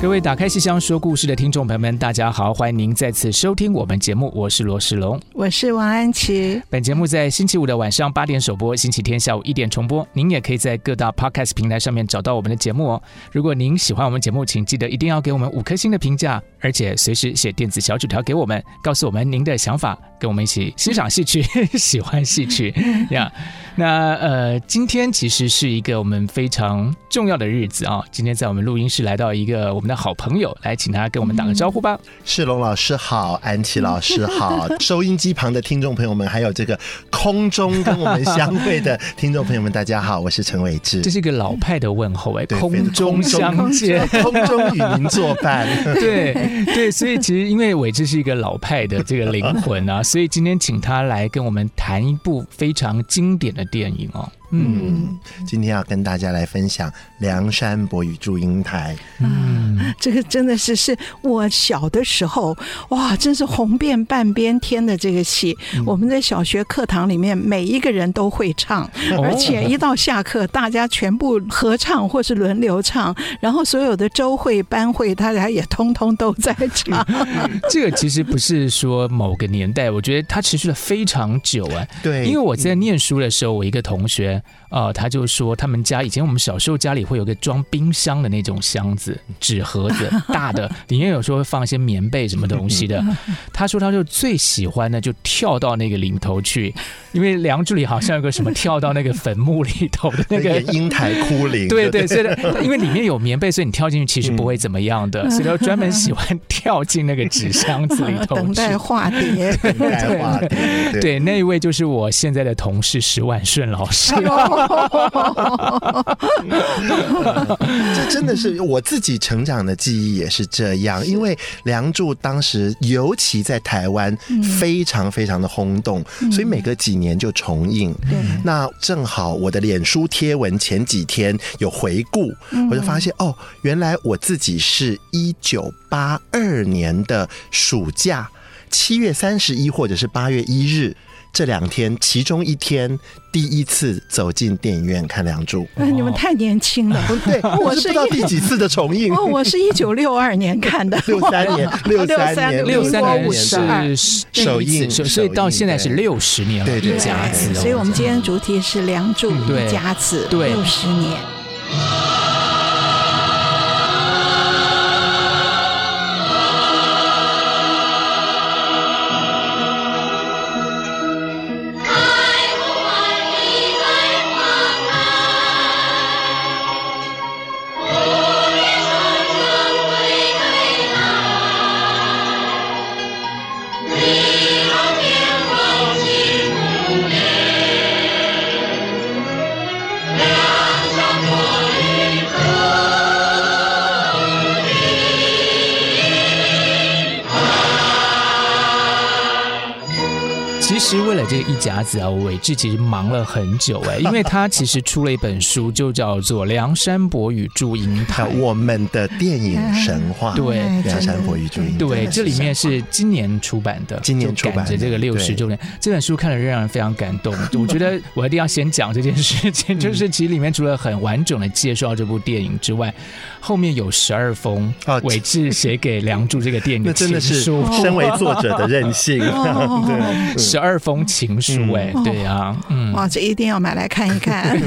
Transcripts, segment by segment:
各位打开戏箱说故事的听众朋友们，大家好，欢迎您再次收听我们节目，我是罗世龙，我是王安琪。本节目在星期五的晚上八点首播，星期天下午一点重播。您也可以在各大 Podcast 平台上面找到我们的节目哦。如果您喜欢我们节目，请记得一定要给我们五颗星的评价，而且随时写电子小纸条给我们，告诉我们您的想法，跟我们一起欣赏戏曲，喜欢戏曲 呀。yeah. 那呃，今天其实是一个我们非常重要的日子啊！今天在我们录音室来到一个我们的好朋友，来请他跟我们打个招呼吧。世龙老师好，安琪老师好，收音机旁的听众朋友们，还有这个空中跟我们相会的听众朋友们，大家好，我是陈伟志。这是一个老派的问候哎，对空中相见，空中与您作伴。对对，所以其实因为伟志是一个老派的这个灵魂啊，所以今天请他来跟我们谈一部非常经典的电影哦。嗯，今天要跟大家来分享《梁山伯与祝英台》。嗯，这个真的是是我小的时候哇，真是红遍半边天的这个戏。嗯、我们在小学课堂里面，每一个人都会唱，哦、而且一到下课，大家全部合唱或是轮流唱，然后所有的周会班会，大家也通通都在唱。这个其实不是说某个年代，我觉得它持续了非常久啊。对，因为我在念书的时候，我一个同学。呃，他就说他们家以前我们小时候家里会有个装冰箱的那种箱子，纸盒子大的，里面有时候会放一些棉被什么东西的。他说他就最喜欢呢就跳到那个里头去，因为《梁祝》里好像有个什么跳到那个坟墓里头的那个英台哭灵。对对，所以因为里面有棉被，所以你跳进去其实不会怎么样的，所以他专门喜欢跳进那个纸箱子里头去。等待化蝶，等待化蝶。对，对，那一位就是我现在的同事石万顺老师。这真的是我自己成长的记忆，也是这样。因为《梁祝》当时尤其在台湾非常非常的轰动，所以每隔几年就重映。那正好我的脸书贴文前几天有回顾，我就发现哦，原来我自己是一九八二年的暑假七月三十一或者是八月一日。这两天，其中一天第一次走进电影院看《梁祝》。哎，你们太年轻了，对，我是不知道第几次的重映。哦，我是一九六二年看的，六三年，六三年，六三年是首映，所以到现在是六十年了，对对，一甲子。所以我们今天主题是《梁祝》一甲子，对，六十年。这一甲子啊，伟志其实忙了很久哎，因为他其实出了一本书，就叫做《梁山伯与祝英台》，我们的电影神话。对，《梁山伯与祝英台》。对，这里面是今年出版的，今年出版的这个六十周年，这本书看了让人非常感动。我觉得我一定要先讲这件事情，就是其实里面除了很完整的介绍这部电影之外，后面有十二封伟志写给《梁祝》这个电影的情书，那真的是身为作者的任性。对，十二。封情书哎，对呀，嗯，哇，这一定要买来看一看。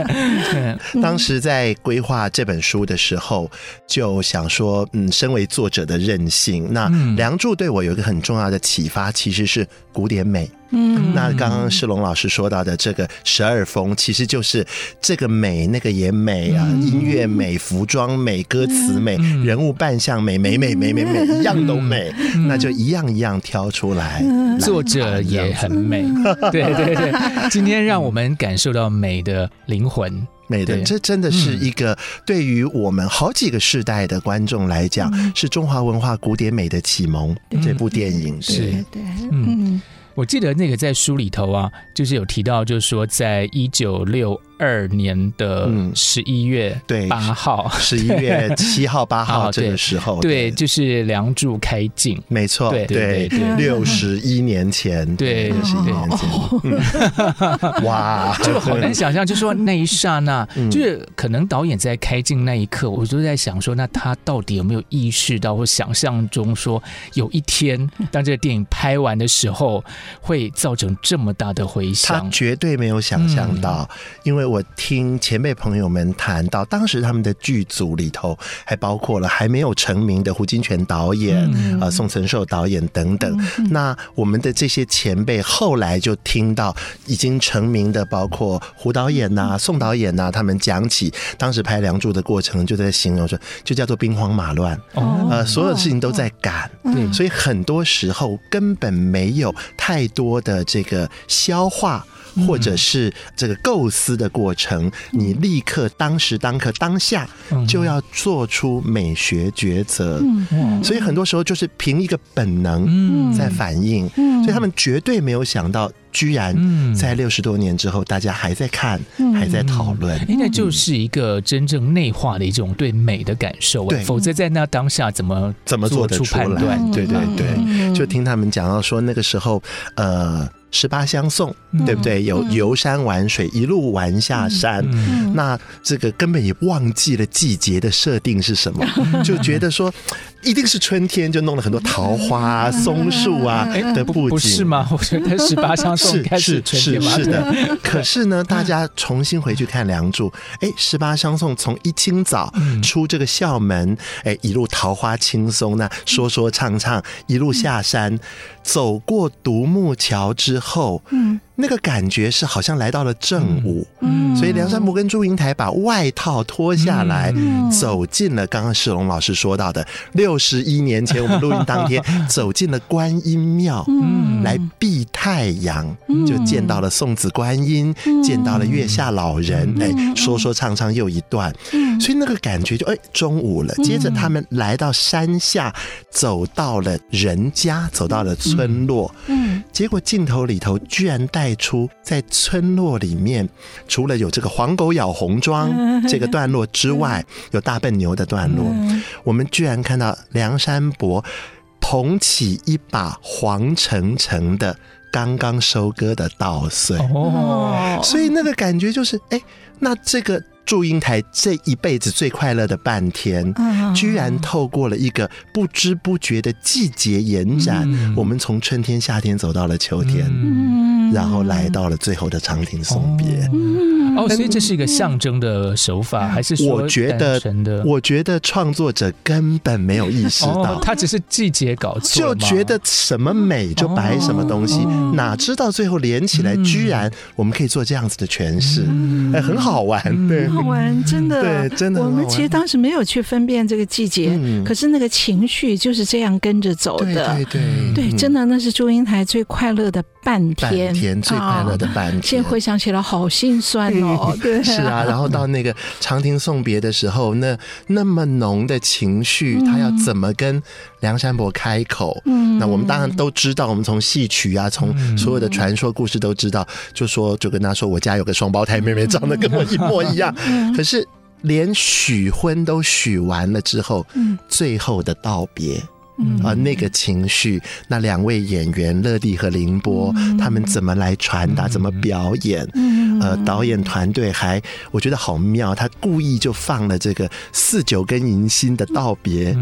当时在规划这本书的时候，就想说，嗯，身为作者的任性，那《梁祝》对我有一个很重要的启发，其实是古典美。嗯，那刚刚世龙老师说到的这个十二峰，其实就是这个美，那个也美啊，嗯、音乐美，服装美，歌词美，嗯、人物扮相美，美美美美美，一样都美，嗯、那就一样一样挑出来。嗯、作者也很美，对对对，今天让我们感受到美的灵魂，美的，这真的是一个对于我们好几个世代的观众来讲，嗯、是中华文化古典美的启蒙。嗯、这部电影。是，对，嗯。我记得那个在书里头啊，就是有提到，就是说在一九六二年的十一月八号，十一月 七号、八号这个时候，对，就是《梁祝》开镜，没错，对对对，六十一年前，对，六十一年前，哇，就好难想象，就说那一刹那，就是可能导演在开镜那一刻，我就在想说，那他到底有没有意识到或想象中说，有一天当这个电影拍完的时候，会造成这么大的回响？他绝对没有想象到，因为。我听前辈朋友们谈到，当时他们的剧组里头还包括了还没有成名的胡金铨导演，啊、嗯。呃，宋承寿导演等等。嗯、那我们的这些前辈后来就听到已经成名的，包括胡导演呐、宋导演呐、啊，他们讲起当时拍《梁祝》的过程，就在形容说，就叫做兵荒马乱，哦，呃，所有事情都在赶，所以很多时候根本没有太多的这个消化。或者是这个构思的过程，你立刻当时当刻当下就要做出美学抉择，所以很多时候就是凭一个本能在反应，所以他们绝对没有想到，居然在六十多年之后，大家还在看，还在讨论，应该就是一个真正内化的一种对美的感受，对，否则在那当下怎么怎么做得出来？对对对，就听他们讲到说那个时候，呃。十八相送，对不对？有游山玩水，一路玩下山。那这个根本也忘记了季节的设定是什么，就觉得说一定是春天，就弄了很多桃花、松树啊的布景，不是吗？我觉得十八 相送是是是是的。可是呢，大家重新回去看《梁祝》，哎，十八相送从一清早出这个校门，哎，一路桃花轻松，那说说唱唱，一路下山，走过独木桥之。后，嗯，那个感觉是好像来到了正午，嗯，所以梁山伯跟祝英台把外套脱下来，走进了刚刚世龙老师说到的六十一年前，我们录音当天 走进了观音庙，嗯，来避太阳，就见到了送子观音，见到了月下老人，哎，说说唱唱又一段，所以那个感觉就哎中午了，接着他们来到山下，走到了人家，走到了村落，嗯，结果镜头。里头居然带出在村落里面，除了有这个黄狗咬红妆这个段落之外，有大笨牛的段落，我们居然看到梁山伯捧起一把黄澄澄的刚刚收割的稻穗，哦，所以那个感觉就是，哎，那这个。祝英台这一辈子最快乐的半天，居然透过了一个不知不觉的季节延展，我们从春天、夏天走到了秋天，然后来到了最后的长亭送别。哦，所以这是一个象征的手法，还是说我觉得，我觉得创作者根本没有意识到，他只是季节搞错，就觉得什么美就摆什么东西，哪知道最后连起来，居然我们可以做这样子的诠释，哎，很好玩，对。好玩，真的，对，真的。我们其实当时没有去分辨这个季节，嗯、可是那个情绪就是这样跟着走的。对对对，对，真的，那是祝英台最快乐的半天，半天最快乐的半天。现在回想起来，好心酸哦。对，是啊。然后到那个长亭送别的时候，那那么浓的情绪，他要怎么跟梁山伯开口？嗯，那我们当然都知道，我们从戏曲啊，从所有的传说故事都知道，就说就跟他说，我家有个双胞胎妹妹，长得跟我一模一样。可是，连许婚都许完了之后，最后的道别。啊，那个情绪，那两位演员乐蒂和凌波，他们怎么来传达，怎么表演？呃，导演团队还我觉得好妙，他故意就放了这个四九跟迎新的道别，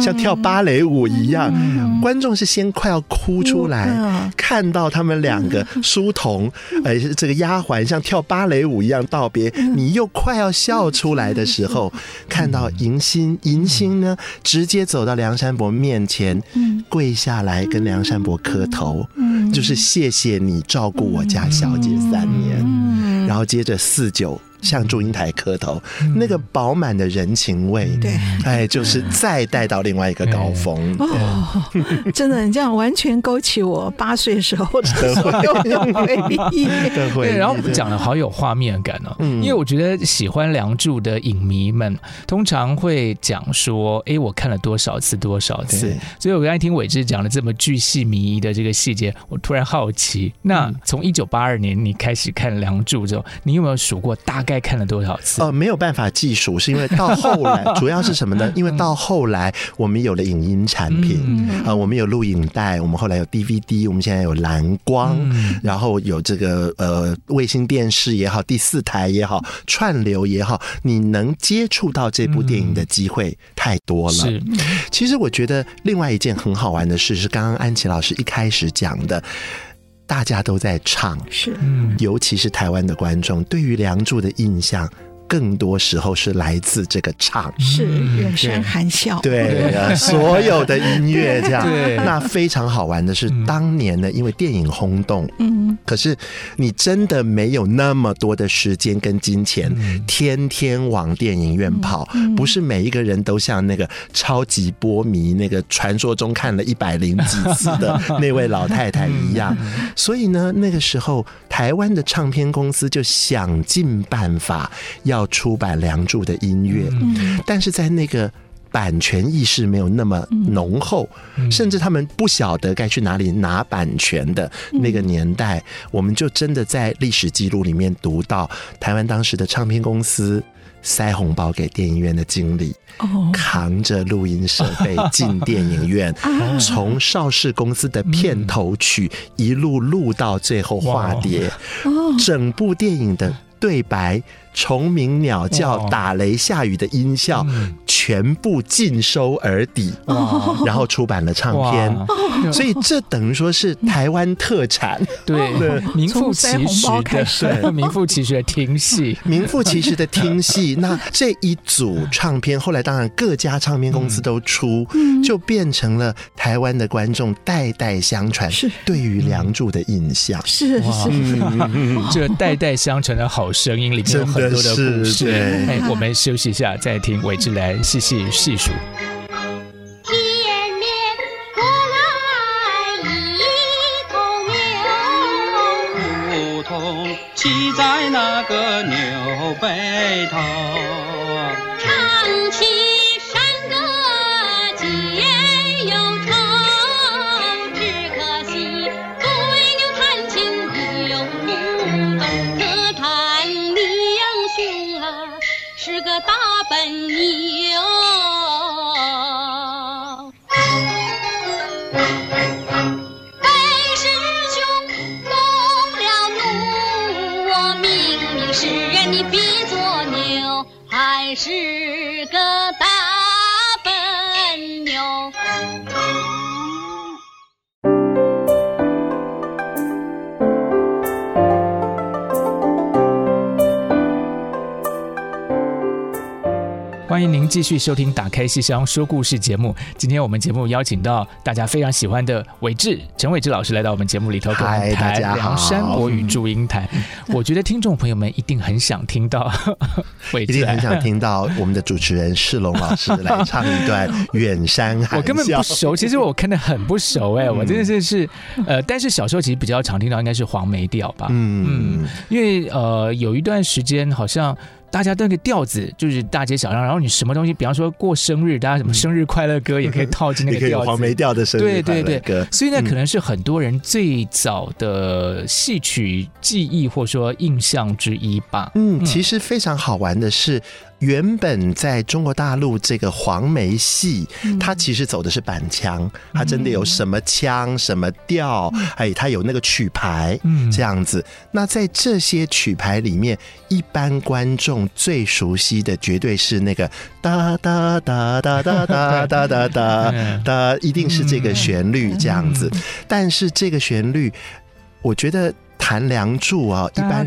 像跳芭蕾舞一样，观众是先快要哭出来，看到他们两个书童，呃，这个丫鬟像跳芭蕾舞一样道别，你又快要笑出来的时候，看到迎新，迎新呢直接走到梁山伯面前，跪下来跟梁山伯磕头，就是谢谢你照顾我家小姐三年，然后接着四九。向祝英台磕头，嗯、那个饱满的人情味，对，哎，就是再带到另外一个高峰。哦，真的，你这样完全勾起我八岁时候 的所有回忆。对，然后讲的好有画面感哦。嗯，因为我觉得喜欢《梁祝》的影迷们通常会讲说：“哎，我看了多少次，多少次。”所以我刚才听伟志讲了这么巨细靡遗的这个细节，我突然好奇，那从一九八二年你开始看《梁祝》之后，你有没有数过大概？该看了多少次？呃，没有办法计数，是因为到后来，主要是什么呢？因为到后来，我们有了影音产品啊、呃，我们有录影带，我们后来有 DVD，我们现在有蓝光，然后有这个呃卫星电视也好，第四台也好，串流也好，你能接触到这部电影的机会太多了。是，其实我觉得另外一件很好玩的事是，刚刚安琪老师一开始讲的。大家都在唱，是，尤其是台湾的观众对于《梁祝》的印象。更多时候是来自这个唱，是远山含笑，对，所有的音乐 这样。对，那非常好玩的是，当年呢，因为电影轰动，嗯，可是你真的没有那么多的时间跟金钱，天天往电影院跑，不是每一个人都像那个超级波迷，那个传说中看了一百零几次的 那位老太太一样。所以呢，那个时候台湾的唱片公司就想尽办法要。出版《梁祝》的音乐，但是在那个版权意识没有那么浓厚，甚至他们不晓得该去哪里拿版权的那个年代，我们就真的在历史记录里面读到台湾当时的唱片公司塞红包给电影院的经理，扛着录音设备进电影院，从邵氏公司的片头曲一路录到最后化碟，整部电影的对白。虫鸣鸟叫、打雷下雨的音效，全部尽收耳底，然后出版了唱片，所以这等于说是台湾特产。对，名副其实的，名副其实的听戏，名副其实的听戏。那这一组唱片后来当然各家唱片公司都出，就变成了台湾的观众代代相传，是。对于《梁祝》的印象。是是，这代代相传的好声音里面很。多的故事，哎，我们休息一下，再听韦志兰细细细数。前面过来一头牛，牧童骑在那个牛背头，继续收听《打开戏箱说故事》节目。今天我们节目邀请到大家非常喜欢的伟志陈伟志老师来到我们节目里头，跟我们谈《梁山伯与祝英台》。我觉得听众朋友们一定很想听到 伟志，一定很想听到我们的主持人世龙老师来唱一段《远山海》。我根本不熟，其实我看的很不熟哎，我真的是是呃，但是小时候其实比较常听到应该是黄梅调吧，嗯嗯，因为呃有一段时间好像。大家那个调子就是大街小巷，然后你什么东西，比方说过生日，大家什么生日快乐歌也可以套进那个调子，黄梅调的生日快乐歌。对对对，所以那可能是很多人最早的戏曲记忆或说印象之一吧。嗯，其实非常好玩的是。原本在中国大陆这个黄梅戏，它其实走的是板腔，它真的有什么腔、什么调，哎，它有那个曲牌，这样子。那在这些曲牌里面，一般观众最熟悉的绝对是那个哒哒哒哒哒哒哒哒 哒哒，一定是这个旋律这样子。但是这个旋律，我觉得。谈梁祝啊，一般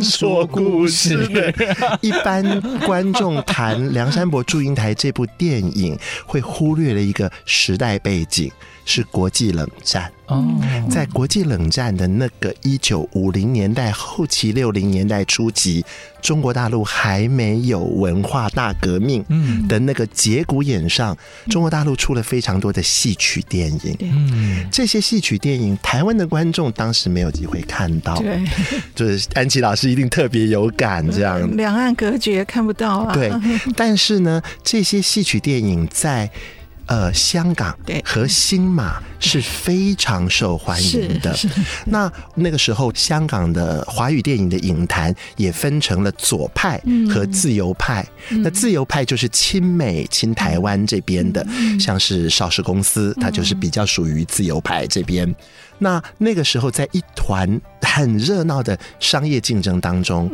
说故事。一般观众谈梁山伯祝英台这部电影，会忽略了一个时代背景，是国际冷战。哦，在国际冷战的那个一九五零年代后期、六零年代初期，中国大陆还没有文化大革命的那个节骨眼上，中国大陆出了非常多的戏曲电影。嗯，这些戏曲电影，台湾的观众当时没有机会看到。对，就是安琪老师一定特别有感，这样两岸隔绝看不到啊。对，但是呢，这些戏曲电影在。呃，香港和新马是非常受欢迎的。那那个时候，香港的华语电影的影坛也分成了左派和自由派。那自由派就是亲美、亲台湾这边的，像是邵氏公司，它就是比较属于自由派这边。那那个时候，在一团 很热闹的商业竞争当中，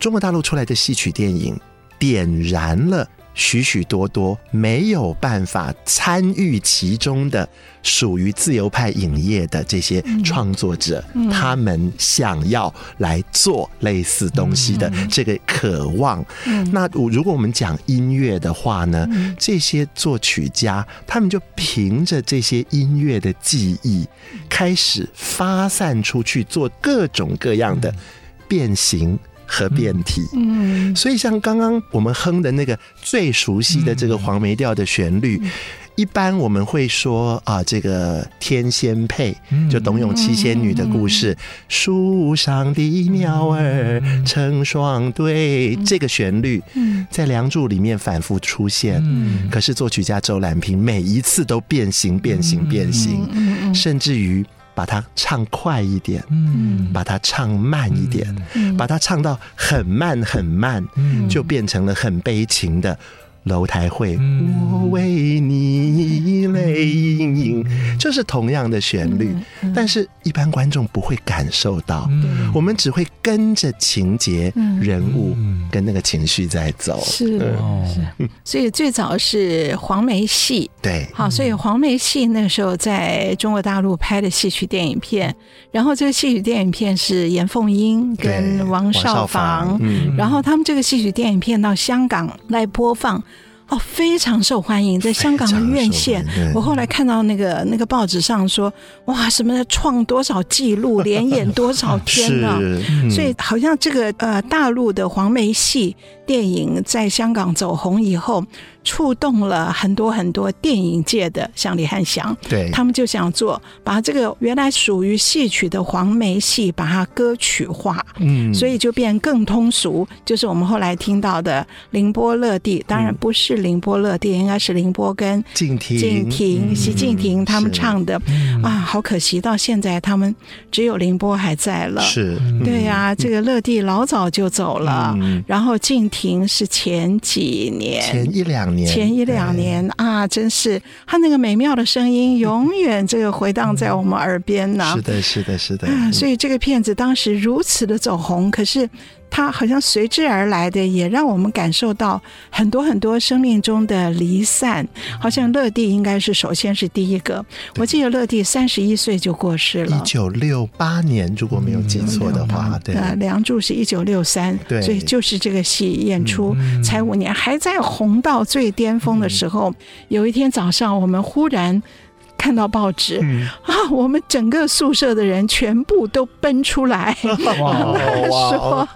中国大陆出来的戏曲电影点燃了。许许多多没有办法参与其中的属于自由派影业的这些创作者，他们想要来做类似东西的这个渴望。那如果我们讲音乐的话呢，这些作曲家他们就凭着这些音乐的记忆，开始发散出去做各种各样的变形。和变体，嗯，所以像刚刚我们哼的那个最熟悉的这个黄梅调的旋律，一般我们会说啊，这个天仙配，就董永七仙女的故事，树上的鸟儿成双对，这个旋律在《梁祝》里面反复出现，可是作曲家周兰平每一次都变形、变形、变形，甚至于。把它唱快一点，嗯，把它唱慢一点，嗯，把它唱到很慢很慢，嗯，就变成了很悲情的。楼台会，我为你泪盈盈，就是同样的旋律，但是一般观众不会感受到，我们只会跟着情节、人物跟那个情绪在走。是是，所以最早是黄梅戏，对，好，所以黄梅戏那个时候在中国大陆拍的戏曲电影片，然后这个戏曲电影片是严凤英跟王少房，然后他们这个戏曲电影片到香港来播放。哦，非常受欢迎，在香港的院线。我后来看到那个那个报纸上说，哇，什么创多少纪录，连演多少天了。嗯、所以好像这个呃大陆的黄梅戏电影在香港走红以后。触动了很多很多电影界的，像李汉祥，对，他们就想做，把这个原来属于戏曲的黄梅戏，把它歌曲化，嗯，所以就变更通俗，就是我们后来听到的凌波乐蒂，当然不是凌波乐蒂，应该是凌波跟静婷、静婷、习静婷他们唱的，啊，好可惜，到现在他们只有凌波还在了，是，对呀，这个乐蒂老早就走了，然后静婷是前几年，前一两年。前一两年啊，真是他那个美妙的声音，永远这个回荡在我们耳边呢。是的，是的，是的。所以这个片子当时如此的走红，可是。它好像随之而来的，也让我们感受到很多很多生命中的离散。好像乐蒂应该是首先是第一个。我记得乐蒂三十一岁就过世了，一九六八年，如果没有记错的话，对。呃，梁祝是一九六三，对，所以就是这个戏演出才五年，还在红到最巅峰的时候。有一天早上，我们忽然。看到报纸、嗯、啊，我们整个宿舍的人全部都奔出来，他 说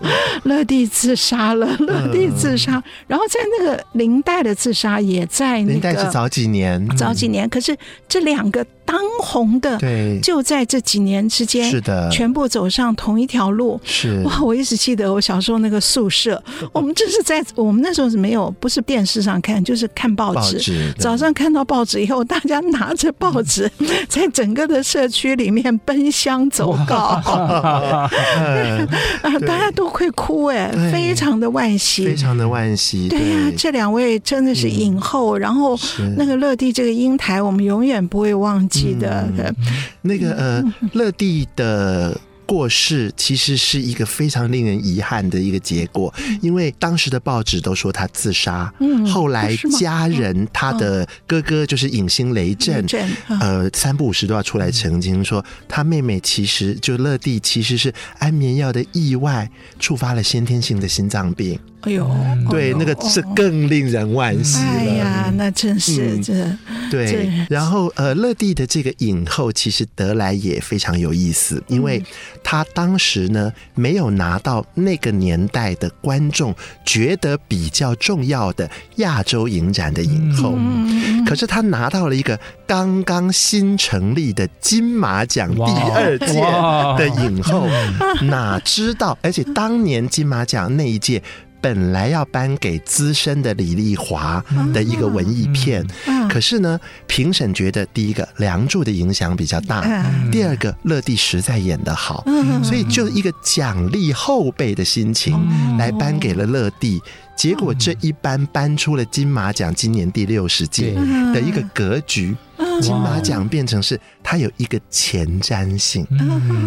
乐蒂自杀了，乐蒂自杀。嗯、然后在那个林黛的自杀也在那个，林黛是早几年，早几年。可是这两个。当红的，对，就在这几年之间，是的，全部走上同一条路。是。哇，我一直记得我小时候那个宿舍，我们就是在我们那时候是没有，不是电视上看，就是看报纸。报纸早上看到报纸以后，大家拿着报纸，在整个的社区里面奔相走告，啊，大家都会哭哎，非常的惋惜，非常的惋惜。对呀，这两位真的是影后，然后那个乐蒂这个英台，我们永远不会忘记。记得的，那个呃，乐蒂的过世其实是一个非常令人遗憾的一个结果，因为当时的报纸都说他自杀，后来家人他的哥哥就是影星雷震，呃，三不五时都要出来澄清说，他妹妹其实就乐蒂其实是安眠药的意外触发了先天性的心脏病。哎呦，对，那个是更令人惋惜了。哎呀，那真是这。对，然后呃，乐蒂的这个影后其实得来也非常有意思，因为她当时呢没有拿到那个年代的观众觉得比较重要的亚洲影展的影后，可是她拿到了一个刚刚新成立的金马奖第二届的影后，哪知道？而且当年金马奖那一届。本来要颁给资深的李丽华的一个文艺片，可是呢，评审觉得第一个《梁祝》的影响比较大，第二个乐蒂实在演得好，所以就一个奖励后辈的心情来颁给了乐蒂。结果这一颁颁出了金马奖今年第六十届的一个格局。金马奖变成是它有一个前瞻性，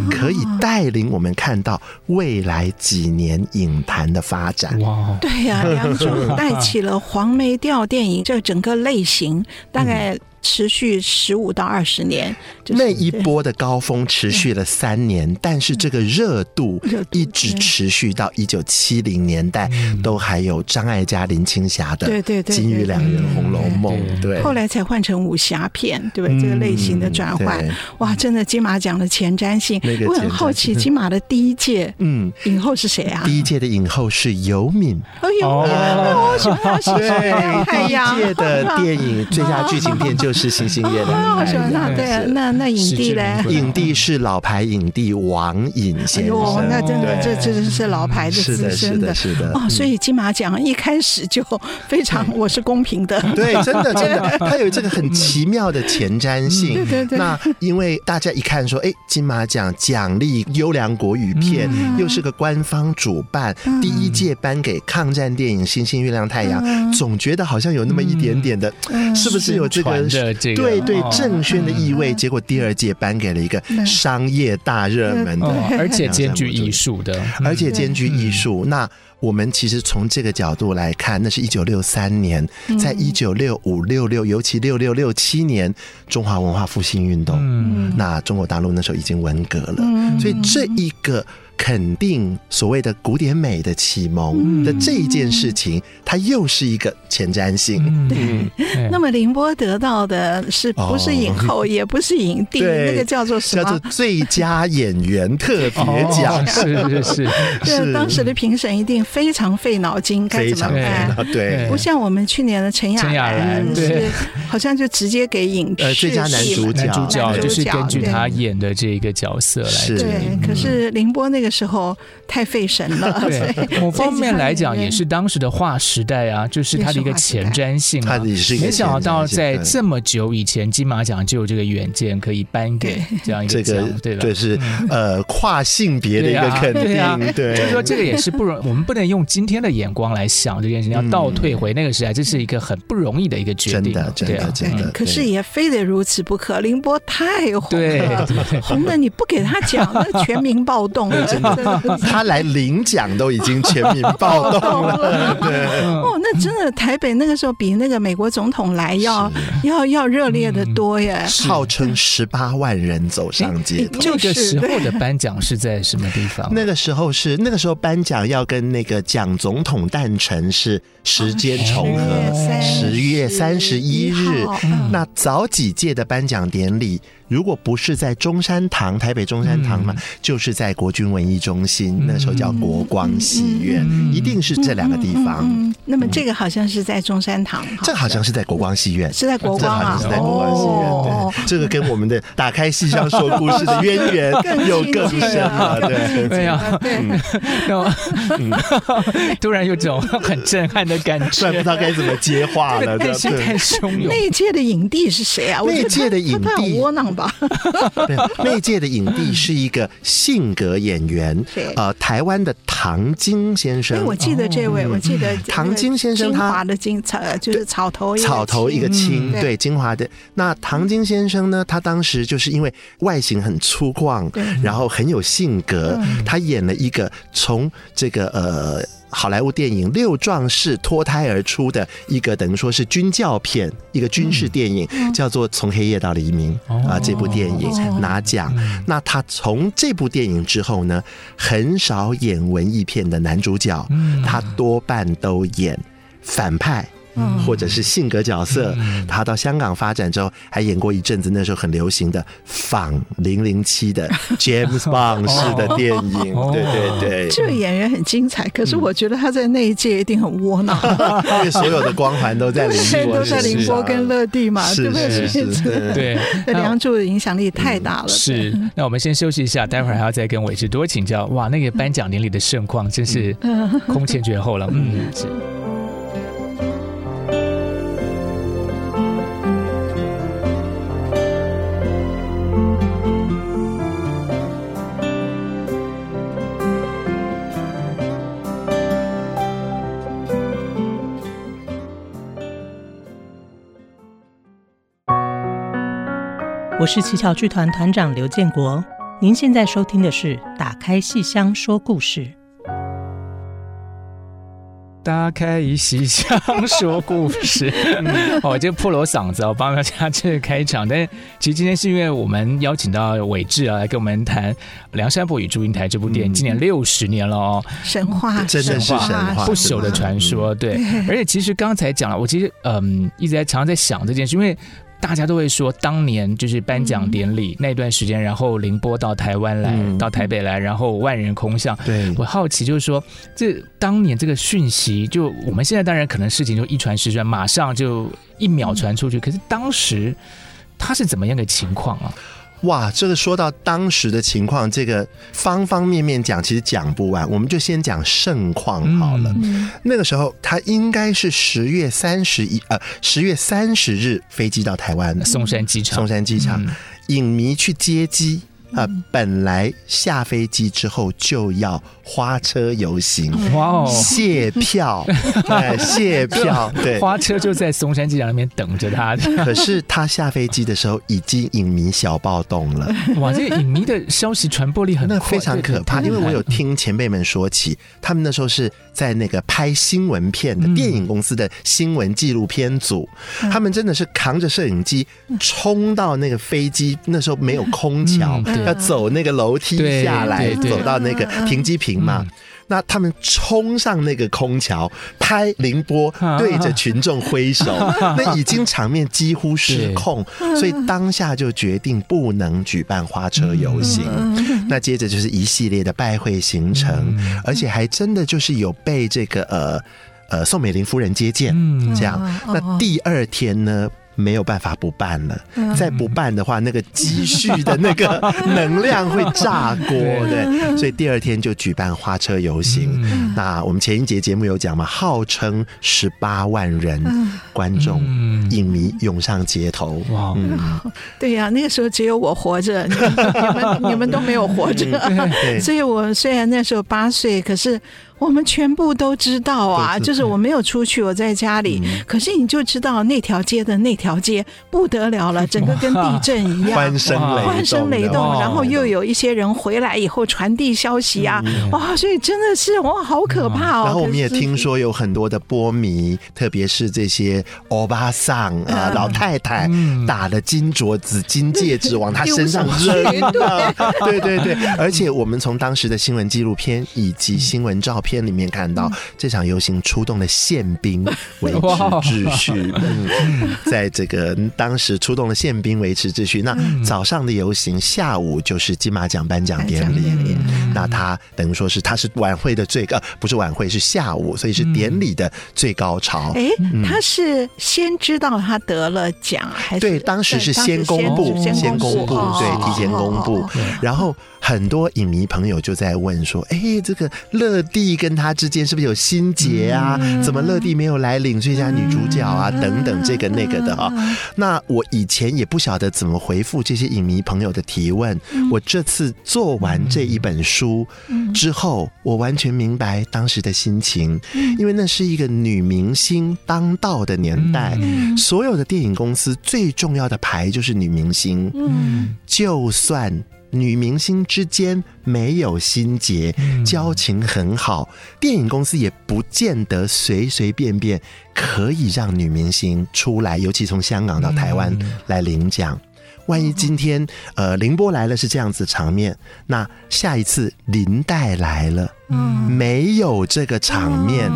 可以带领我们看到未来几年影坛的发展。哇，对呀，梁祝 带起了黄梅调电影这整个类型，大概。持续十五到二十年，那一波的高峰持续了三年，但是这个热度一直持续到一九七零年代，都还有张艾嘉、林青霞的《对对对金玉良缘》《红楼梦》，对，后来才换成武侠片，对不对？这个类型的转换，哇，真的金马奖的前瞻性。我很好奇，金马的第一届，嗯，影后是谁啊？第一届的影后是尤敏。哎呦，我喜欢喜欢太阳。第一届的电影 最佳剧情片就是。是星星月亮，我说那对，那那影帝嘞？影帝是老牌影帝王颖先生。哦，那真的，这真的是老牌的资深的，是的。哦，所以金马奖一开始就非常，我是公平的。对，真的真的，它有这个很奇妙的前瞻性。对对对。那因为大家一看说，哎，金马奖奖励优良国语片，又是个官方主办，第一届颁给抗战电影《星星月亮太阳》，总觉得好像有那么一点点的，是不是有这个？对对，政宣的意味，结果第二届颁给了一个商业大热门的，而且兼具艺术的，而且兼具艺术。那我们其实从这个角度来看，那是一九六三年，在一九六五、六六，尤其六六六七年，中华文化复兴运动，那中国大陆那时候已经文革了，所以这一个。肯定所谓的古典美的启蒙的这一件事情，它又是一个前瞻性。对，那么凌波得到的是不是影后，也不是影帝，那个叫做什么？叫做最佳演员特别奖。是是是。对，当时的评审一定非常费脑筋，该怎么办？对，不像我们去年的陈雅兰，是好像就直接给影呃最佳男主角，男主角就是根据他演的这个角色来。对，可是凌波那个。的时候太费神了，对，某方面来讲也是当时的划时代啊，就是它的一个前瞻性啊。没想到在这么久以前，金马奖就有这个远见，可以颁给这样一个奖，对吧？对，是呃跨性别的一个肯定，对，就是说这个也是不容，我们不能用今天的眼光来想这件事情，要倒退回那个时代，这是一个很不容易的一个决定，真的，真的，真的。可是也非得如此不可，林波太红了，红的你不给他奖，那全民暴动了。他来领奖都已经全民暴动了，对。哦，那真的台北那个时候比那个美国总统来要要要热烈的多耶，号称十八万人走上街头。这个时候的颁奖是在什么地方？那个时候是那个时候颁奖要跟那个蒋总统诞辰是时间重合，十月三十一日。那早几届的颁奖典礼。如果不是在中山堂，台北中山堂嘛，就是在国军文艺中心，那时候叫国光戏院，一定是这两个地方。那么这个好像是在中山堂，这好像是在国光戏院，是在国光啊，是在国光戏院。对，这个跟我们的打开戏箱说故事的渊源 又更深了。对，对呀，突然有种很震撼的感觉，不知道该怎么接话了。内心太汹涌。那一届的影帝是谁啊？那一届的影帝窝囊。吧，对，那届的影帝是一个性格演员，呃，台湾的唐晶先生。我记得这位，我记得唐晶先生，他华的金草就是草头草头一个青，对，金华的。那唐晶先生呢，他当时就是因为外形很粗犷，然后很有性格，他演了一个从这个呃。好莱坞电影六壮士脱胎而出的一个等于说是军教片，一个军事电影，嗯、叫做《从黑夜到黎明》啊，这部电影拿奖。那他从这部电影之后呢，很少演文艺片的男主角，他多半都演反派。或者是性格角色，他到香港发展之后，还演过一阵子，那时候很流行的仿零零七的 James Bond 式的电影，对对对。这个演员很精彩，可是我觉得他在那一届一定很窝囊，因为所有的光环都在凌波，都在宁波跟乐蒂嘛，对不对？对，梁祝的影响力太大了。是，那我们先休息一下，待会儿还要再跟伟志多请教。哇，那个颁奖典礼的盛况真是空前绝后了。嗯，是。我是奇巧剧团团长刘建国，您现在收听的是《打开戏箱说故事》。打开戏箱说故事，哦，就破锣嗓子哦，帮大家这个开场。但是其实今天是因为我们邀请到伟志啊，来跟我们谈《梁山伯与祝英台》这部电影，今年六十年了哦，神话，真的是神话，不朽的传说。对，而且其实刚才讲了，我其实嗯一直在常常在想这件事，因为。大家都会说，当年就是颁奖典礼那段时间，然后凌波到台湾来，到台北来，然后万人空巷。对，我好奇就是说，这当年这个讯息，就我们现在当然可能事情就一传十传，马上就一秒传出去。可是当时他是怎么样的情况啊？哇，这个说到当时的情况，这个方方面面讲，其实讲不完。我们就先讲盛况好了。嗯、那个时候，他应该是十月三十一，呃，十月三十日飞机到台湾，松山机场。松山机场，嗯、影迷去接机。啊，本来下飞机之后就要花车游行，哇哦，谢票，哎，谢票，对，花车就在松山机场那边等着他。可是他下飞机的时候，已经影迷小暴动了。哇，这个影迷的消息传播力很，那非常可怕。因为我有听前辈们说起，他们那时候是在那个拍新闻片的电影公司的新闻纪录片组，他们真的是扛着摄影机冲到那个飞机，那时候没有空调。要走那个楼梯下来，走到那个停机坪嘛。那他们冲上那个空桥，拍凌波 对着群众挥手，那已经场面几乎失控，所以当下就决定不能举办花车游行。那接着就是一系列的拜会行程，而且还真的就是有被这个呃呃宋美龄夫人接见，这样。那第二天呢？没有办法不办了，再不办的话，那个积蓄的那个 能量会炸锅，对，所以第二天就举办花车游行。那我们前一节节目有讲嘛，号称十八万人观众、影迷涌上街头。哇，对呀，那个时候只有我活着，你们你们都没有活着，所以我虽然那时候八岁，可是。我们全部都知道啊，就是我没有出去，我在家里。可是你就知道那条街的那条街不得了了，整个跟地震一样，欢声欢声雷动。然后又有一些人回来以后传递消息啊，哇！所以真的是哇，好可怕哦。然后我们也听说有很多的波迷，特别是这些欧巴桑啊老太太，打了金镯子、金戒指往他身上扔。对对对，而且我们从当时的新闻纪录片以及新闻照片。片里面看到这场游行出动了宪兵维持秩序，嗯，在这个当时出动了宪兵维持秩序。那早上的游行，下午就是金马奖颁奖典礼。那他等于说是他是晚会的最高，不是晚会是下午，所以是典礼的最高潮。哎，他是先知道他得了奖还是？对，当时是先公布，先公布，对，提前公布，然后。很多影迷朋友就在问说：“哎，这个乐蒂跟他之间是不是有心结啊？怎么乐蒂没有来领最佳女主角啊？等等，这个那个的啊。”那我以前也不晓得怎么回复这些影迷朋友的提问。我这次做完这一本书之后，我完全明白当时的心情，因为那是一个女明星当道的年代，所有的电影公司最重要的牌就是女明星。嗯，就算。女明星之间没有心结，交情很好，电影公司也不见得随随便便可以让女明星出来，尤其从香港到台湾来领奖。万一今天呃凌波来了是这样子场面，那下一次林黛来了，嗯，没有这个场面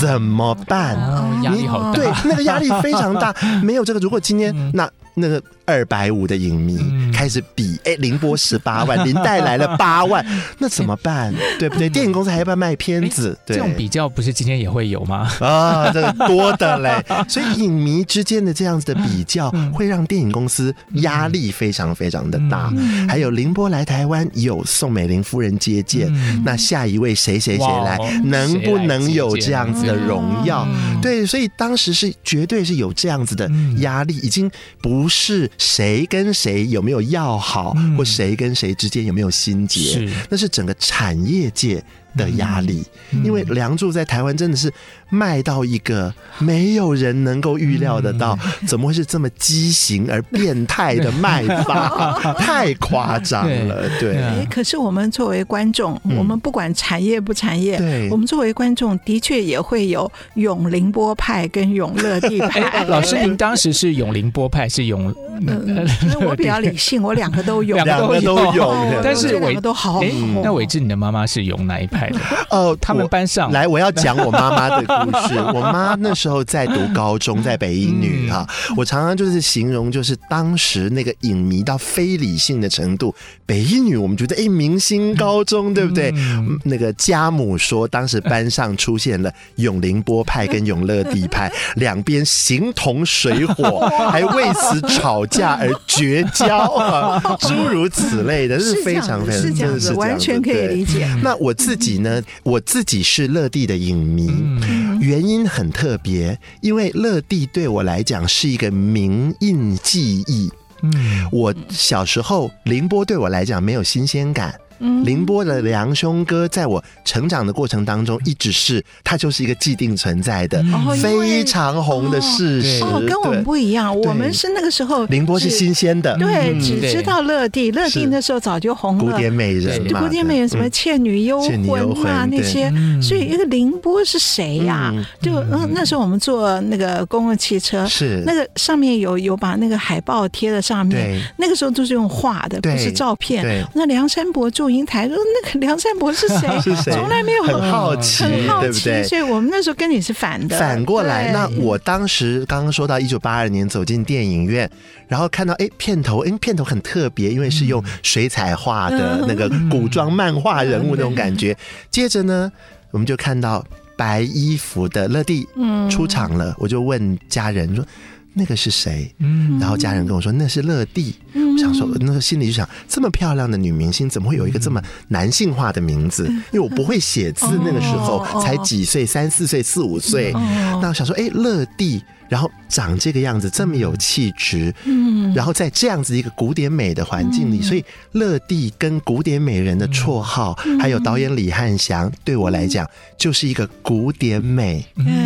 怎么办？压力好大，对，那个压力非常大。没有这个，如果今天那那个二百五的影迷开始比，哎，凌波十八万，林黛来了八万，那怎么办？对不对？电影公司还要不要卖片子？对，这种比较不是今天也会有吗？啊，这个多的嘞。所以影迷之间的这样子的比较，会让电影公司压。力非常非常的大，还有凌波来台湾有宋美龄夫人接见，那下一位谁谁谁来，能不能有这样子的荣耀？对，所以当时是绝对是有这样子的压力，已经不是谁跟谁有没有要好，或谁跟谁之间有没有心结，那是整个产业界的压力，因为《梁祝》在台湾真的是卖到一个没有人能够预料得到，怎么会是这么畸形而变态的卖法？太夸张了，对。哎，可是我们作为观众，我们不管产业不产业，我们作为观众的确也会有永凌波派跟永乐地派。老师，您当时是永凌波派，是永？嗯，我比较理性，我两个都有，两个都有。但是两个都好。那伟志，你的妈妈是永哪一派？哦，他们班上来，我要讲我妈妈的故事。我妈那时候在读高中，在北一女哈。我常常就是形容，就是当时那个影迷到非理性的程度。北一女，我们觉得哎，明星高中对不对？那个家母说，当时班上出现了永凌波派跟永乐帝派，两边形同水火，还为此吵架而绝交啊，诸如此类的，是非常非常是这样子，完全可以理解。那我自己呢？我自己是乐蒂的影迷，原因很特别，因为乐蒂对我来讲是一个名印记忆。嗯，我小时候凌波对我来讲没有新鲜感。凌波的梁兄哥，在我成长的过程当中，一直是他就是一个既定存在的，非常红的事实。哦，跟我们不一样，我们是那个时候凌波是新鲜的，对，只知道乐蒂，乐蒂那时候早就红了，古典美人嘛，古典美人什么《倩女幽魂》啊那些，所以一个凌波是谁呀？就嗯，那时候我们坐那个公共汽车，是。那个上面有有把那个海报贴在上面，那个时候都是用画的，不是照片。那梁山伯祝。英台说：“那个梁山伯是谁？是谁？从来没有很好奇，很好奇，对不对？所以我们那时候跟你是反的。反过来，那我当时刚刚说到一九八二年走进电影院，然后看到哎片头，哎片头很特别，因为是用水彩画的那个古装漫画人物那种感觉。接着呢，我们就看到白衣服的乐蒂出场了，我就问家人说。”那个是谁？嗯，然后家人跟我说那是乐蒂。嗯，我想说，那时候心里就想，这么漂亮的女明星，怎么会有一个这么男性化的名字？因为我不会写字，那个时候才几岁，三四岁，四五岁。那我想说，哎，乐蒂。然后长这个样子，这么有气质，嗯，然后在这样子一个古典美的环境里，所以乐蒂跟古典美人的绰号，还有导演李汉祥，对我来讲就是一个古典美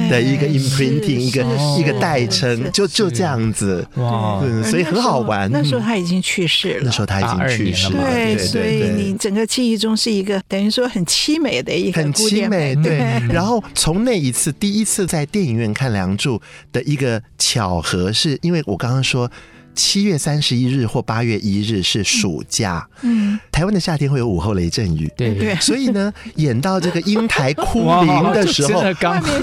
的一个 imprinting，一个一个代称，就就这样子，哇，所以很好玩。那时候他已经去世了，那时候他已经去世了，对，所以你整个记忆中是一个等于说很凄美的一个很凄美，对。然后从那一次第一次在电影院看《梁祝》的一。个巧合是因为我刚刚说。七月三十一日或八月一日是暑假，嗯，台湾的夏天会有午后雷阵雨，对对，所以呢，演到这个英台哭灵的时候，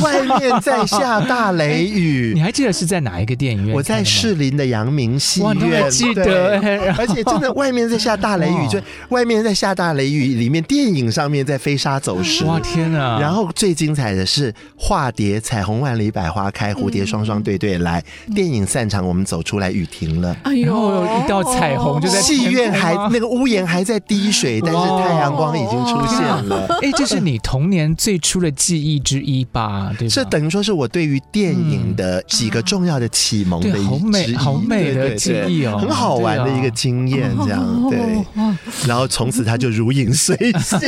外面在下大雷雨。你还记得是在哪一个电影院？我在士林的阳明戏院，记得。而且真的，外面在下大雷雨，就外面在下大雷雨，里面电影上面在飞沙走石。哇天啊！然后最精彩的是化蝶，彩虹万里百花开，蝴蝶双双对对来。电影散场，我们走出来，雨停。哎呦，一道彩虹就在戏院，还那个屋檐还在滴水，但是太阳光已经出现了。哎，这是你童年最初的记忆之一吧？对，这等于说是我对于电影的几个重要的启蒙的一好美好美的记忆哦，很好玩的一个经验，这样对。然后从此他就如影随形。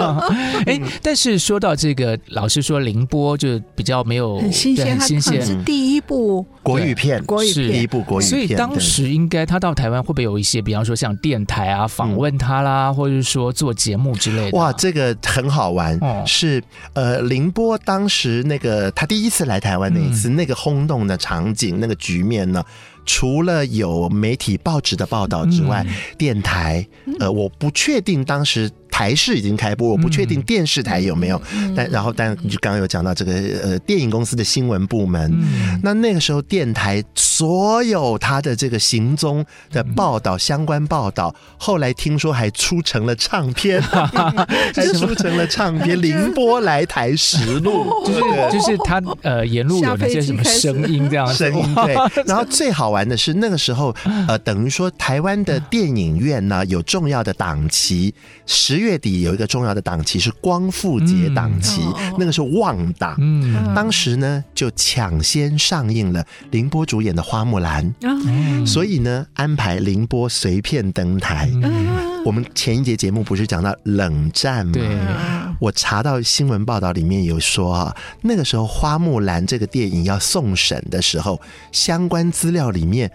哎，但是说到这个，老师说凌波就比较没有很新鲜，很新鲜，是第一部。国语片，国语片第一部国语片。所以当时应该他到台湾会不会有一些，比方说像电台啊访问他啦，嗯、或者是说做节目之类的？哇，这个很好玩，哦、是呃，凌波当时那个他第一次来台湾那一次，嗯、那个轰动的场景，那个局面呢？除了有媒体报纸的报道之外，嗯、电台，呃，我不确定当时。台视已经开播，我不确定电视台有没有。嗯、但然后，但就刚刚有讲到这个呃电影公司的新闻部门，嗯、那那个时候电台所有他的这个行踪的报道、相关报道，后来听说还出成了唱片，还出成了唱片《凌波来台实录》，就是就是他呃沿路有那些什么声音这样声音对。然后最好玩的是那个时候呃等于说台湾的电影院呢有重要的档期，十月。月底有一个重要的档期是光复节档期，嗯、那个是旺档。嗯，当时呢就抢先上映了凌波主演的《花木兰》，嗯、所以呢安排凌波随便登台。嗯、我们前一节节目不是讲到冷战吗？我查到新闻报道里面有说啊，那个时候《花木兰》这个电影要送审的时候，相关资料里面。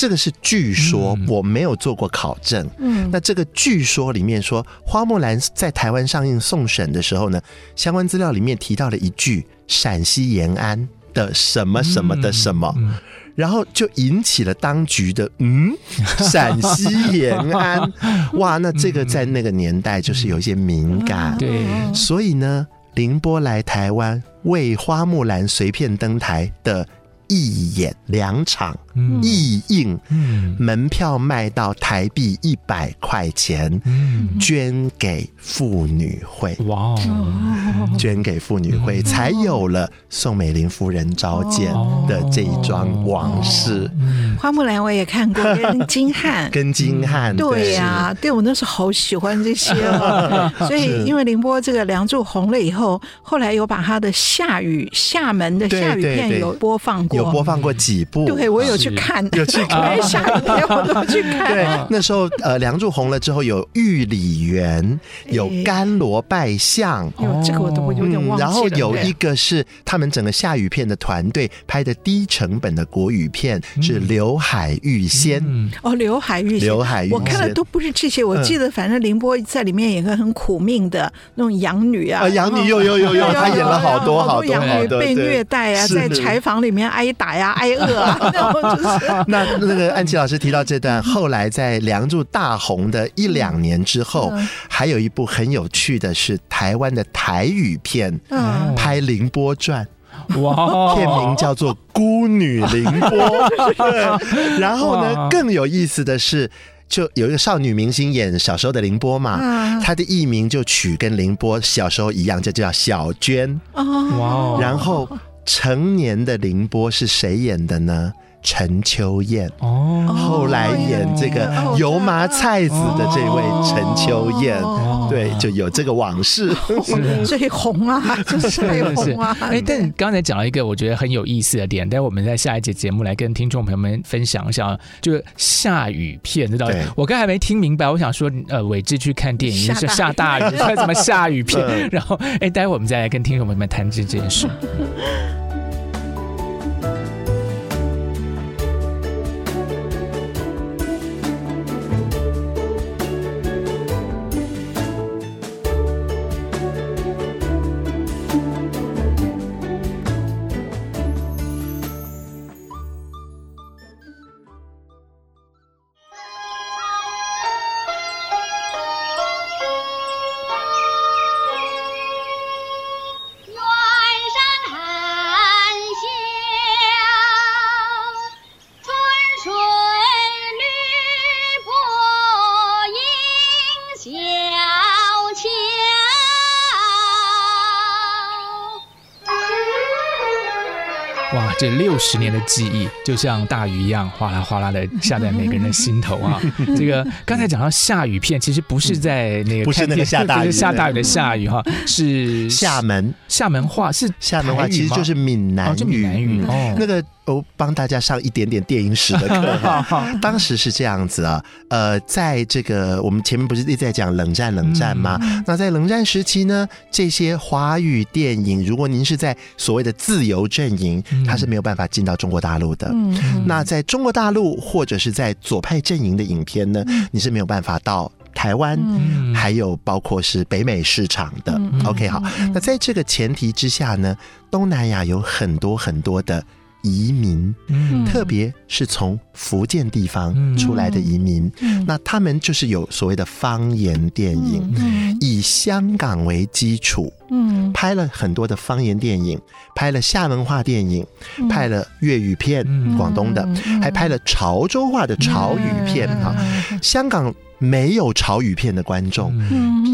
这个是据说，我没有做过考证。嗯，那这个据说里面说，花木兰在台湾上映送审的时候呢，相关资料里面提到了一句陕西延安的什么什么的什么，然后就引起了当局的嗯，陕西延安，哇，那这个在那个年代就是有一些敏感。对，所以呢，凌波来台湾为花木兰随便登台的。一演两场，一映，门票卖到台币一百块钱，捐给妇女会。哇，捐给妇女会，才有了宋美龄夫人召见的这一桩往事。花木兰我也看过，跟金汉，跟金汉，对呀，对。我那时候好喜欢这些哦。所以因为凌波这个《梁祝》红了以后，后来有把他的下雨厦门的下雨片有播放过。有播放过几部，对，我有去看，有去看，下一天我都去 看。对，那时候呃，《梁祝》红了之后，有玉里园，有甘罗拜相，有这个我都有点忘记了。然后有一个是他们整个下雨片的团队拍的低成本的国语片，是《刘海玉仙》。哦，《刘海玉仙》，刘海玉，我看的都不是这些。我记得，反正凌波在里面演个很苦命的那种养女啊，养女有有有有，他演了好多好多养女被虐待啊，在柴房里面挨打呀。挨饿啊！那那个安琪老师提到这段，后来在《梁祝》大红的一两年之后，还有一部很有趣的是台湾的台语片，拍《凌波传》，哇，片名叫做《孤女凌波》。然后呢，更有意思的是，就有一个少女明星演小时候的凌波嘛，她的艺名就取跟凌波小时候一样，就叫小娟。哇，然后。成年的凌波是谁演的呢？陈秋燕。哦，后来演这个油麻菜子的这位陈秋燕，对，就有这个往事，最红啊，就 是最红啊！哎，但你刚才讲了一个我觉得很有意思的点，待会我们在下一节节目来跟听众朋友们分享一下，就是下雨片，知道吗？我刚才还没听明白，我想说，呃，伟志去看电影是下大雨，看什么下雨片？然后，哎，待会我们再来跟听众朋友们谈这件事。这六十年的记忆，就像大雨一样，哗啦哗啦的下在每个人的心头啊！这个刚才讲到下雨片，其实不是在那个不是那个下大雨下大雨的下雨哈，是厦门厦门话是厦门话，其实就是闽南语。闽南语哦，那个。都帮大家上一点点电影史的课。当时是这样子啊，呃，在这个我们前面不是一直在讲冷战冷战吗？嗯、那在冷战时期呢，这些华语电影，如果您是在所谓的自由阵营，它是没有办法进到中国大陆的。嗯，那在中国大陆或者是在左派阵营的影片呢，你是没有办法到台湾，还有包括是北美市场的。OK，好，那在这个前提之下呢，东南亚有很多很多的。移民，嗯，特别是从福建地方出来的移民，嗯，那他们就是有所谓的方言电影，嗯，以香港为基础，嗯，拍了很多的方言电影，拍了厦门话电影，拍了粤语片，广东的，还拍了潮州话的潮语片啊。香港没有潮语片的观众，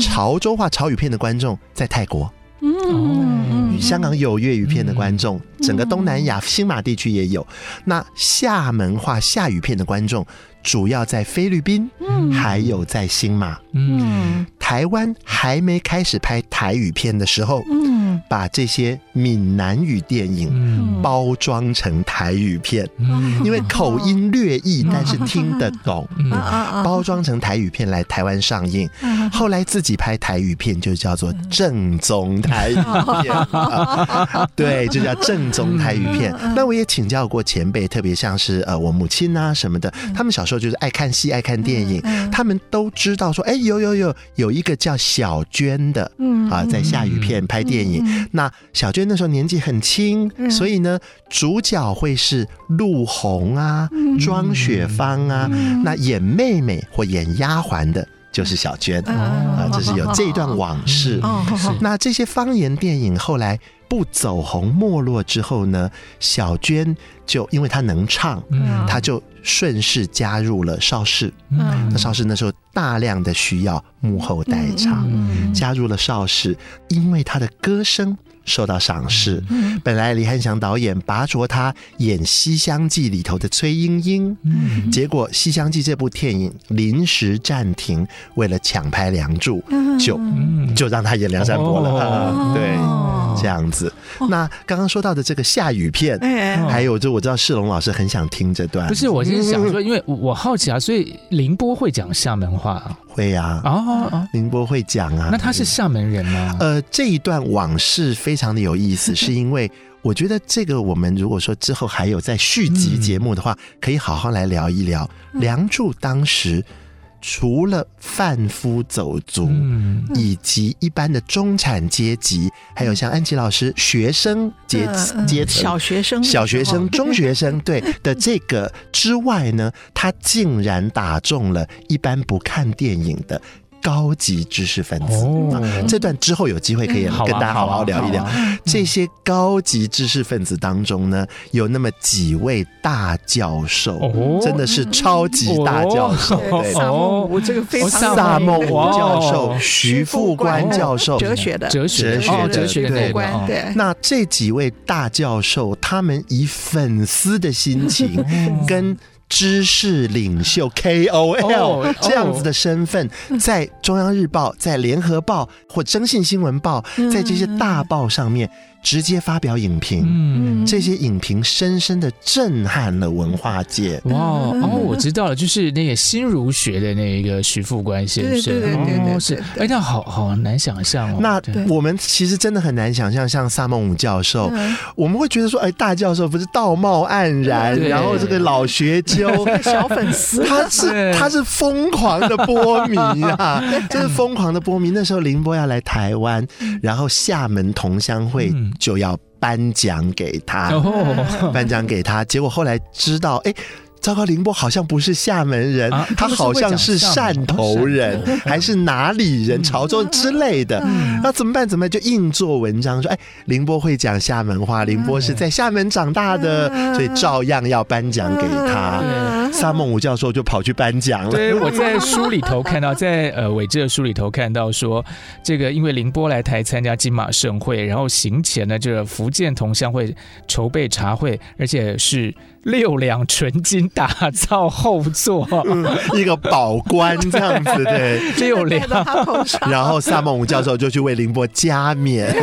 潮州话潮语片的观众在泰国。嗯，香港有粤语片的观众，整个东南亚新马地区也有。那厦门话下语片的观众，主要在菲律宾，还有在新马。嗯，台湾还没开始拍台语片的时候，嗯，把这些闽南语电影包装成台语片，因为口音略异，但是听得懂，包装成台语片来台湾上映。后来自己拍台语片，就叫做正宗台语片，对，就叫正宗台语片。那我也请教过前辈，特别像是呃我母亲啊什么的，他们小时候就是爱看戏、爱看电影，他们都知道说，哎。有有有有一个叫小娟的，嗯。啊，在下雨片拍电影。嗯、那小娟那时候年纪很轻，嗯、所以呢，主角会是陆红啊、庄、嗯、雪芳啊。嗯、那演妹妹或演丫鬟的，就是小娟、嗯、啊。这是有这一段往事。嗯、那这些方言电影后来不走红没落之后呢，小娟就因为她能唱，嗯，她就。顺势加入了邵氏，嗯，那邵氏那时候大量的需要幕后代唱，嗯、加入了邵氏，因为她的歌声受到赏识。嗯、本来李翰祥导演拔擢他演《西厢记》里头的崔莺莺，嗯、结果《西厢记》这部电影临时暂停，为了抢拍《梁祝》，就就让他演梁山伯了。哦、对。这样子，那刚刚说到的这个下雨片，还有就我知道世龙老师很想听这段。不是，我是想说，因为我好奇啊，所以凌波会讲厦门话啊？会呀，哦，哦，宁波会讲啊。那他是厦门人吗？呃，这一段往事非常的有意思，是因为我觉得这个我们如果说之后还有在续集节目的话，可以好好来聊一聊梁祝当时。除了贩夫走卒，以及一般的中产阶级，还有像安琪老师学生阶阶层，小学生、小学生、中学生，对的这个之外呢，他竟然打中了一般不看电影的。高级知识分子，哦、这段之后有机会可以跟大家好好聊一聊。这些高级知识分子当中呢，有那么几位大教授，哦、真的是超级大教授。哦，我这个非常萨孟吴教授、徐复观教授，哲学的，哲学的，哲学的，对。对，那这几位大教授，他们以粉丝的心情跟。知识领袖 KOL 这样子的身份，在中央日报、在联合报或征信新闻报，在这些大报上面。直接发表影评，嗯，这些影评深深的震撼了文化界。哇，哦，我知道了，就是那个新儒学的那个徐复观先生，对对对对，是。哎，那好好难想象哦。那我们其实真的很难想象，像萨孟武教授，我们会觉得说，哎，大教授不是道貌岸然，然后这个老学究、小粉丝，他是他是疯狂的 波迷啊，真是疯狂的波迷。那时候凌波要来台湾，然后厦门同乡会。就要颁奖给他，颁奖给他。结果后来知道，哎。糟糕，凌波好像不是厦门人，啊、他好像是汕头人，还是哪里人，潮州之类的。那怎么办？怎么办？就硬做文章说，哎，凌波会讲厦门话，凌波是在厦门长大的，所以照样要颁奖给他。沙孟武教授就跑去颁奖了。对，我在书里头看到，在呃伟志的书里头看到说，这个因为凌波来台参加金马盛会，然后行前呢，这个福建同乡会筹备茶会，而且是。六两纯金打造后座，嗯、一个宝冠这样子，对，六两。然后萨孟武教授就去为凌波加冕，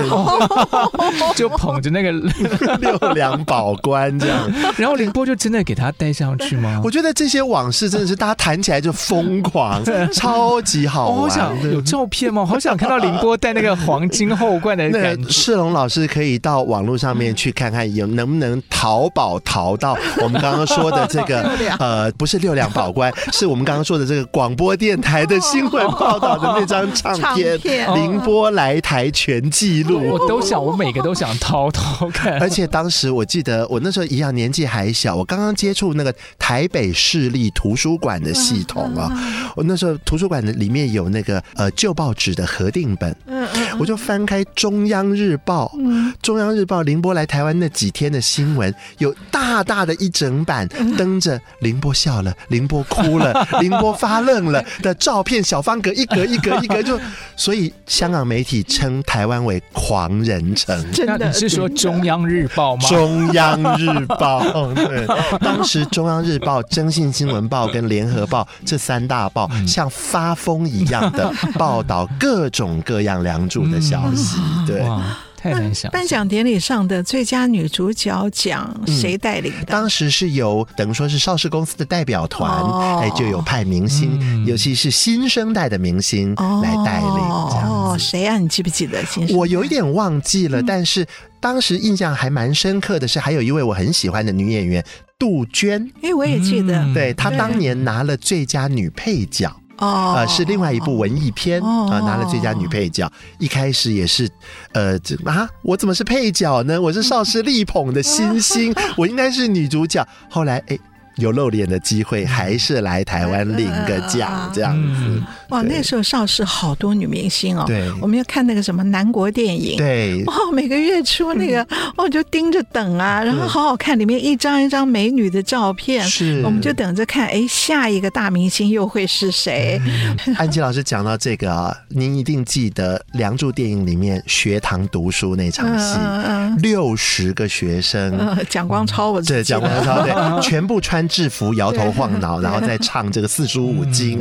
就捧着那个 六两宝冠这样。然后凌波就真的给他戴上去吗？我觉得这些往事真的是大家谈起来就疯狂，超级好玩。我想有照片吗？好想看到凌波戴那个黄金后冠的感觉。世龙老师可以到网络上面去看看，有能不能淘宝淘到我们刚刚说的这个 呃，不是六两宝冠，是我们刚刚说的这个广播电台的新闻报道的那张唱 片《宁波来台全记录》。我都想，我每个都想偷偷看。而且当时我记得，我那时候一样年纪还小，我刚刚接触那个台北市立图书馆的系统啊，我那时候图书馆的里面有那个呃旧报纸的核定本，嗯嗯我就翻开中央日报，中央日报宁波来台湾那几天的新闻，有大大的一整版登着凌波笑了，凌波哭了，凌波发愣了的照片，小方格一格一格一格就，所以香港媒体称台湾为狂人城。那你是说中央日报吗？中央日报，对，当时中央日报、征信新闻报跟联合报这三大报像发疯一样的报道各种各样梁祝 的消息，对。太难想。颁奖典礼上的最佳女主角奖谁带领的？嗯，当时是由等于说是邵氏公司的代表团，哎、哦，就有派明星，嗯、尤其是新生代的明星来带领。哦，谁啊？你记不记得？我有一点忘记了，嗯、但是当时印象还蛮深刻的是，还有一位我很喜欢的女演员杜鹃。哎，我也记得，嗯、对她当年拿了最佳女配角。哦，呃，是另外一部文艺片啊，呃，拿了最佳女配角。一开始也是，呃，这啊，我怎么是配角呢？我是邵氏力捧的新星，我应该是女主角。后来，哎。有露脸的机会，还是来台湾领个奖这样子。哇，那时候邵氏好多女明星哦。对，我们要看那个什么南国电影。对。哇，每个月出那个，我就盯着等啊，然后好好看，里面一张一张美女的照片。是。我们就等着看，哎，下一个大明星又会是谁？安琪老师讲到这个啊，您一定记得《梁祝》电影里面学堂读书那场戏，六十个学生，蒋光超，我对蒋光超对，全部穿。制服摇头晃脑，然后再唱这个四书五经。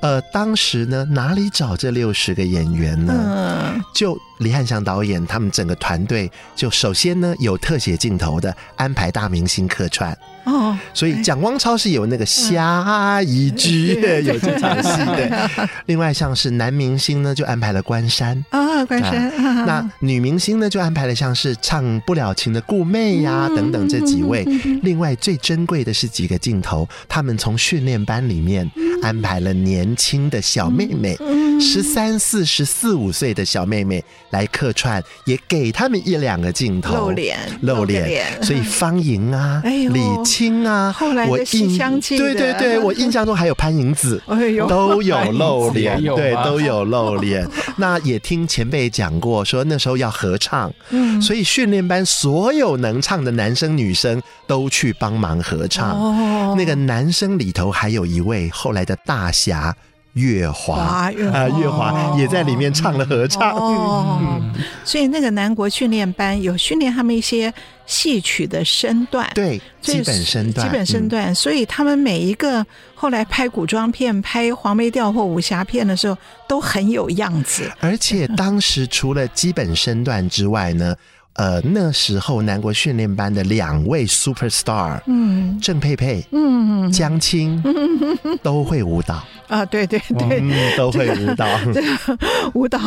呃，当时呢，哪里找这六十个演员呢？就李汉祥导演他们整个团队，就首先呢有特写镜头的安排大明星客串。哦，所以蒋光超是有那个下一句有这场戏的。另外像是男明星呢，就安排了关山啊，关山。那女明星呢，就安排了像是唱不了情的顾媚呀等等这几位。另外最珍贵的是几个镜头，他们从训练班里面安排了年轻的小妹妹，十三四、十四五岁的小妹妹来客串，也给他们一两个镜头。露脸，露脸。所以方莹啊，李青啊，后来的西厢记，对对对，我印象中还有潘迎紫，都有露脸，对，都有露脸。那也听前辈讲过，说那时候要合唱，所以训练班所有能唱的男生女生都去帮忙合唱。那个男生里头还有一位后来的大侠。月华啊，月华也在里面唱了合唱。哦，嗯、所以那个南国训练班有训练他们一些戏曲的身段，对，基本身段，基本身段。所以他们每一个后来拍古装片、拍黄梅调或武侠片的时候，都很有样子。而且当时除了基本身段之外呢。呃，那时候南国训练班的两位 super star，嗯，郑佩佩，嗯，江青，嗯 都会舞蹈。啊，对对对，都会舞蹈，这个舞蹈，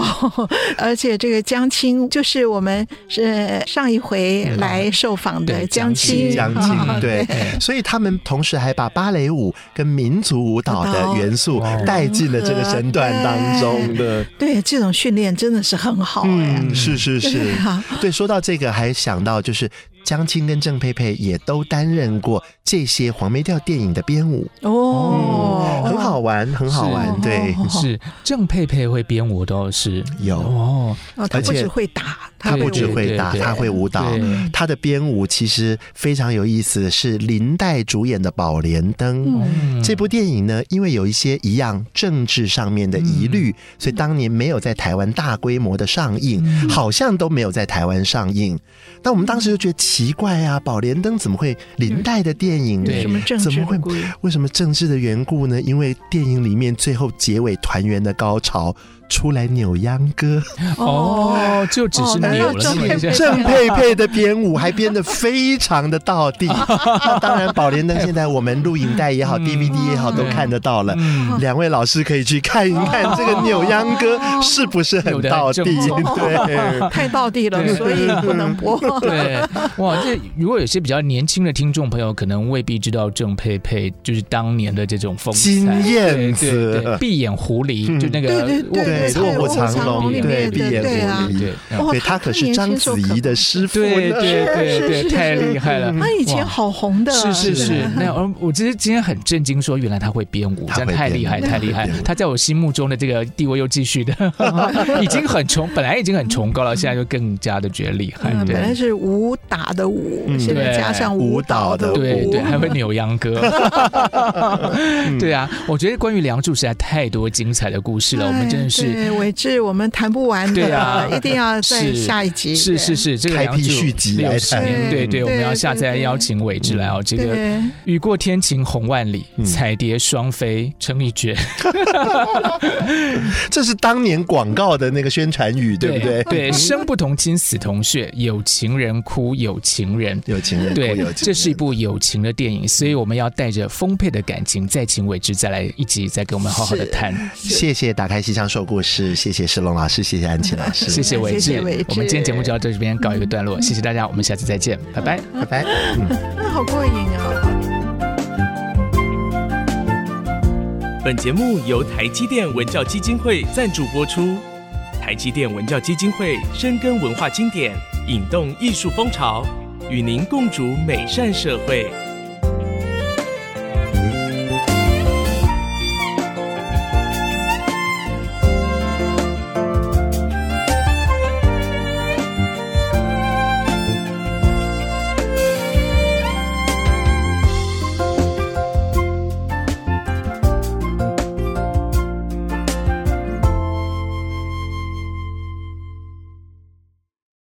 而且这个江青就是我们是上一回来受访的江青，江青，对，所以他们同时还把芭蕾舞跟民族舞蹈的元素带进了这个身段当中的，对，这种训练真的是很好，嗯，是是是，对，说到。到这个还想到就是江青跟郑佩佩也都担任过这些黄梅调电影的编舞。哦、嗯，很好玩，很好玩。对，是郑佩佩会编舞都是。有。哦，而且不只会打，他不只会打，他会舞蹈。他的编舞其实非常有意思，是林黛主演的《宝莲灯》嗯、这部电影呢，因为有一些一样政治上面的疑虑，嗯、所以当年没有在台湾大规模的上映，嗯、好像都没有在台湾上映。但我们当时就觉得。奇怪啊，宝莲灯怎么会林黛的电影？对，什么政治怎么会？为什么政治的缘故呢？因为电影里面最后结尾团圆的高潮。出来扭秧歌哦，就只是扭了。郑佩佩的编舞还编得非常的到地。那 当然，宝莲灯现在我们录影带也好，DVD 也好，都看得到了。两位老师可以去看一看这个扭秧歌是不是很到地？对，太到地了，所以不能播。对，哇，这如果有些比较年轻的听众朋友，可能未必知道郑佩佩就是当年的这种风采。金燕子，闭眼狐狸，就那个。对，卧虎藏龙里面，闭眼狐狸，对，他可是章子怡的师傅，对对对对，太厉害了。他以前好红的，是是是。那我我其实今天很震惊，说原来他会编舞，真的太厉害，太厉害。他在我心目中的这个地位又继续的 已经很崇，本来已经很崇高了，现在就更加的觉得厉害。本来是武打的武，现在加上舞蹈的舞，对对，还会扭秧歌。对啊，我觉得关于《梁祝》实在太多精彩的故事了，我们真的是。对，伟志，我们谈不完的，对啊，一定要在下一集。是是是，这个开辟续集来谈。对对，我们要下次再邀请伟志来哦。这个雨过天晴红万里，彩蝶双飞成一绝。这是当年广告的那个宣传语，对不对？对，生不同亲，死同穴，有情人哭，有情人，有情人。对，这是一部有情的电影，所以我们要带着丰沛的感情，再请伟志再来一集，再跟我们好好的谈。谢谢打开戏箱说故事，谢谢世龙老师，谢谢安琪老师，谢谢伟志。我们今天节目就到这边告一个段落，谢谢大家，我们下次再见，拜拜，拜拜。嗯，好过瘾啊！本节目由台积电文教基金会赞助播出。台积电文教基金会深耕文化经典，引动艺术风潮，与您共筑美善社会。